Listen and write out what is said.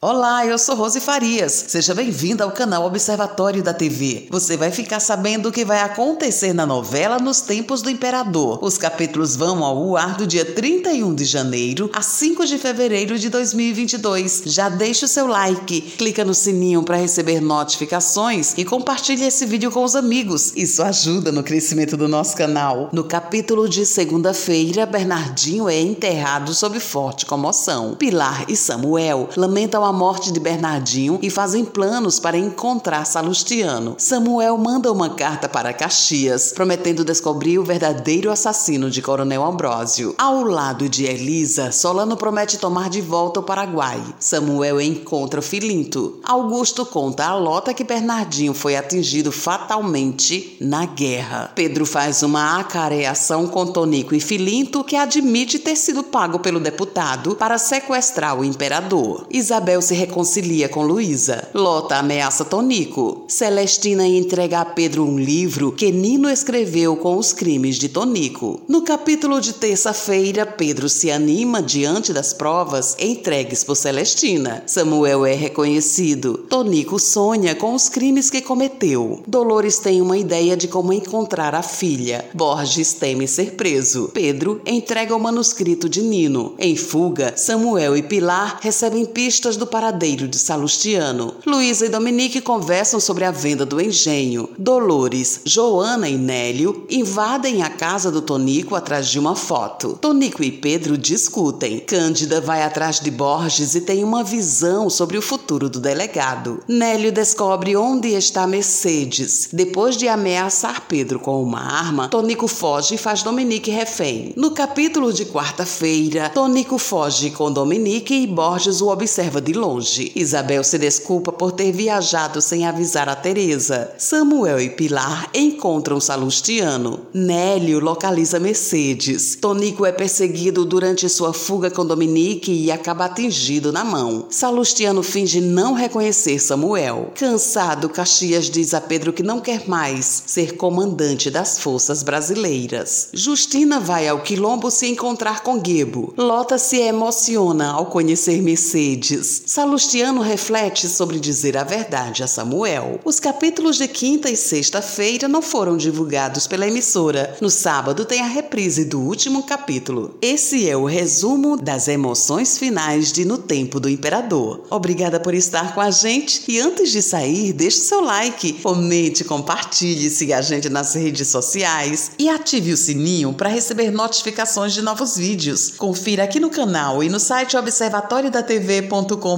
Olá, eu sou Rose Farias. Seja bem-vinda ao canal Observatório da TV. Você vai ficar sabendo o que vai acontecer na novela Nos Tempos do Imperador. Os capítulos vão ao ar do dia 31 de janeiro a 5 de fevereiro de 2022. Já deixa o seu like, clica no sininho para receber notificações e compartilhe esse vídeo com os amigos. Isso ajuda no crescimento do nosso canal. No capítulo de segunda-feira, Bernardinho é enterrado sob forte comoção. Pilar e Samuel lamentam a morte de Bernardinho e fazem planos para encontrar Salustiano. Samuel manda uma carta para Caxias, prometendo descobrir o verdadeiro assassino de Coronel Ambrósio. Ao lado de Elisa, Solano promete tomar de volta o Paraguai. Samuel encontra Filinto. Augusto conta a Lota que Bernardinho foi atingido fatalmente na guerra. Pedro faz uma acareação com Tonico e Filinto, que admite ter sido pago pelo deputado para sequestrar o imperador. Isabel Isabel se reconcilia com Luísa. Lota ameaça Tonico. Celestina entrega a Pedro um livro que Nino escreveu com os crimes de Tonico. No capítulo de terça-feira, Pedro se anima diante das provas entregues por Celestina. Samuel é reconhecido. Tonico sonha com os crimes que cometeu. Dolores tem uma ideia de como encontrar a filha. Borges teme ser preso. Pedro entrega o manuscrito de Nino. Em fuga, Samuel e Pilar recebem pistas do paradeiro de Salustiano. Luísa e Dominique conversam sobre a venda do engenho. Dolores, Joana e Nélio invadem a casa do Tonico atrás de uma foto. Tonico e Pedro discutem. Cândida vai atrás de Borges e tem uma visão sobre o futuro do delegado. Nélio descobre onde está Mercedes. Depois de ameaçar Pedro com uma arma, Tonico foge e faz Dominique refém. No capítulo de quarta-feira, Tonico foge com Dominique e Borges o observa de longe. Isabel se desculpa por ter viajado sem avisar a Teresa. Samuel e Pilar encontram Salustiano. Nélio localiza Mercedes. Tonico é perseguido durante sua fuga com Dominique e acaba atingido na mão. Salustiano finge não reconhecer Samuel. Cansado, Caxias diz a Pedro que não quer mais ser comandante das forças brasileiras. Justina vai ao quilombo se encontrar com Gebo. Lota se emociona ao conhecer Mercedes. Salustiano reflete sobre dizer a verdade a Samuel. Os capítulos de quinta e sexta-feira não foram divulgados pela emissora. No sábado tem a reprise do último capítulo. Esse é o resumo das emoções finais de No Tempo do Imperador. Obrigada por estar com a gente e antes de sair, deixe seu like, comente, compartilhe, siga a gente nas redes sociais e ative o sininho para receber notificações de novos vídeos. Confira aqui no canal e no site observatoriodatv.com